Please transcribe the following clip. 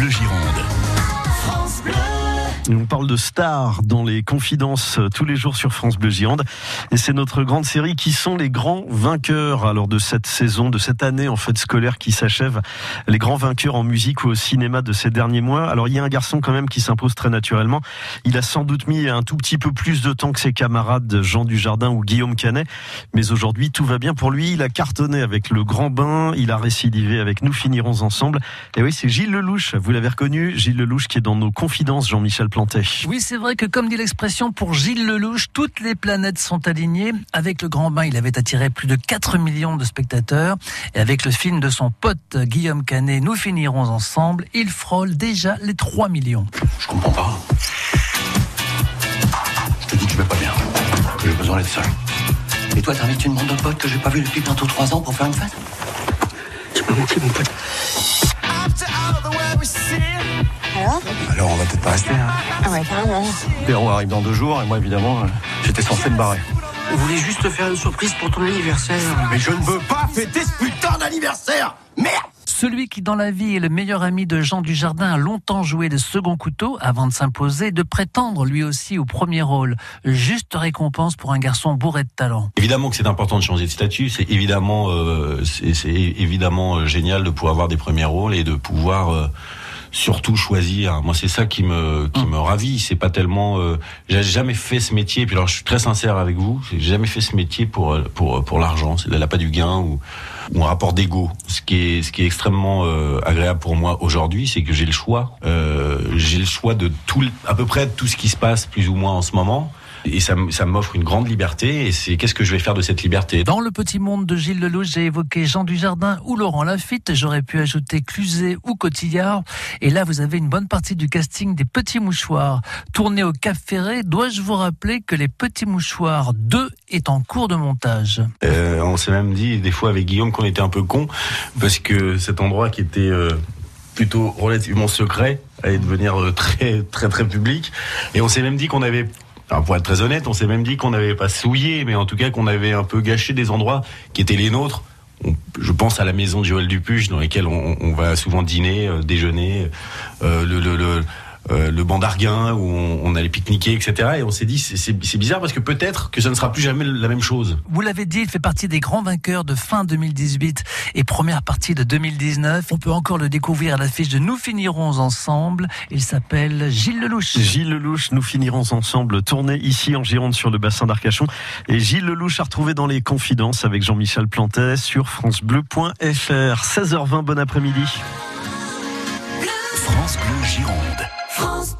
Bleu Gironde. On parle de stars dans les confidences euh, tous les jours sur France Bleu Gironde. Et c'est notre grande série qui sont les grands vainqueurs alors de cette saison, de cette année en fait scolaire qui s'achève. Les grands vainqueurs en musique ou au cinéma de ces derniers mois. Alors il y a un garçon quand même qui s'impose très naturellement. Il a sans doute mis un tout petit peu plus de temps que ses camarades Jean Dujardin ou Guillaume Canet. Mais aujourd'hui tout va bien pour lui. Il a cartonné avec le grand bain. Il a récidivé avec Nous finirons ensemble. Et oui c'est Gilles Lelouch. Vous l'avez reconnu. Gilles Lelouch qui est dans nos confidences Jean-Michel Oui, c'est vrai que comme dit l'expression pour Gilles Lelouch, toutes les planètes sont alignées. Avec le Grand Bain, il avait attiré plus de 4 millions de spectateurs. Et avec le film de son pote Guillaume Canet, Nous finirons ensemble, il frôle déjà les 3 millions. Je comprends pas. Je te dis que je vais pas bien, que j'ai besoin d'être seul. Et toi, t'invites une bande de potes que j'ai pas vu depuis bientôt 3 ans pour faire une fête? C'est pas gentil, mon pote. Alors Alors, on va peut-être pas rester, hein. Ah ouais, carrément. Perron arrive dans deux jours, et moi, évidemment, euh, j'étais censé me barrer. On voulait juste te faire une surprise pour ton anniversaire? Mais je ne veux pas fêter ce putain d'anniversaire Merde Celui qui dans la vie est le meilleur ami de Jean Dujardin a longtemps joué le second couteau avant de s'imposer, de prétendre lui aussi au premier rôle. Juste récompense pour un garçon bourré de talent. Évidemment que c'est important de changer de statut. C'est évidemment, euh, c'est c'est évidemment euh, génial de pouvoir avoir des premiers rôles et de pouvoir euh, surtout choisir. Moi, c'est ça qui me qui me ravit. C'est pas tellement. Euh, j'ai jamais fait ce métier. Puis alors, je suis très sincère avec vous. J'ai jamais fait ce métier pour euh, pour pour l'argent. C'est là pas du gain ou ou un rapport d'ego. Ce qui est ce qui est extrêmement euh, agréable pour moi aujourd'hui, c'est que j'ai le choix. Euh, j'ai le choix de tout, à peu près de tout ce qui se passe plus ou moins en ce moment. Et ça, m'offre une grande liberté. Et c'est qu'est-ce que je vais faire de cette liberté? Dans le petit monde de Gilles Lelouch, j'ai évoqué Jean Dujardin ou Laurent Lafitte. J'aurais pu ajouter Cluzet ou Cotillard. Et là, vous avez une bonne partie du casting des Petits Mouchoirs. Tourné au Cap Ferré, dois-je vous rappeler que les Petits Mouchoirs 2 est en cours de montage? Euh, on s'est même dit des fois avec Guillaume qu'on était un peu con parce que cet endroit qui était euh, plutôt relativement secret allait devenir euh, très très très public et on s'est même dit qu'on avait alors pour être très honnête, on s'est même dit qu'on n'avait pas souillé, mais en tout cas qu'on avait un peu gâché des endroits qui étaient les nôtres. Je pense à la maison de Joël Dupuche, dans lesquelles on, va souvent dîner, euh, déjeuner, euh, le, euh, le banc d'Arguin où on, on allait pique-niquer, etc. Et on s'est dit, c'est- bizarre parce que peut-être que ça ne sera plus jamais la même chose. Vous l'avez dit, il fait partie des grands vainqueurs de fin 2018 et première partie de 2019. On peut encore le découvrir à l'affiche de Nous finirons ensemble. Il s'appelle Gilles Lelouch. Gilles Lelouch, nous finirons ensemble tourner ici en Gironde sur le bassin d'Arcachon. Et Gilles Lelouch à retrouver dans les confidences avec Jean-Michel Plantet sur francebleu.fr. 16h20, bon après-midi. France Bleu Gironde. France